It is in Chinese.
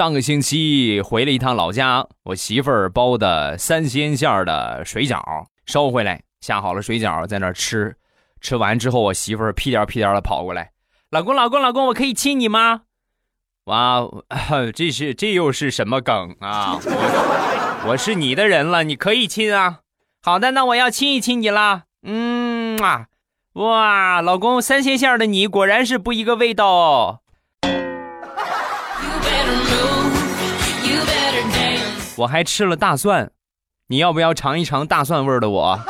上个星期回了一趟老家，我媳妇儿包的三鲜馅儿的水饺收回来，下好了水饺在那儿吃。吃完之后，我媳妇儿屁颠屁颠的跑过来：“老公，老公，老公，我可以亲你吗？”哇，这是这又是什么梗啊？我是你的人了，你可以亲啊。好的，那我要亲一亲你啦。嗯啊，哇，老公，三鲜馅儿的你果然是不一个味道哦。我还吃了大蒜，你要不要尝一尝大蒜味的我？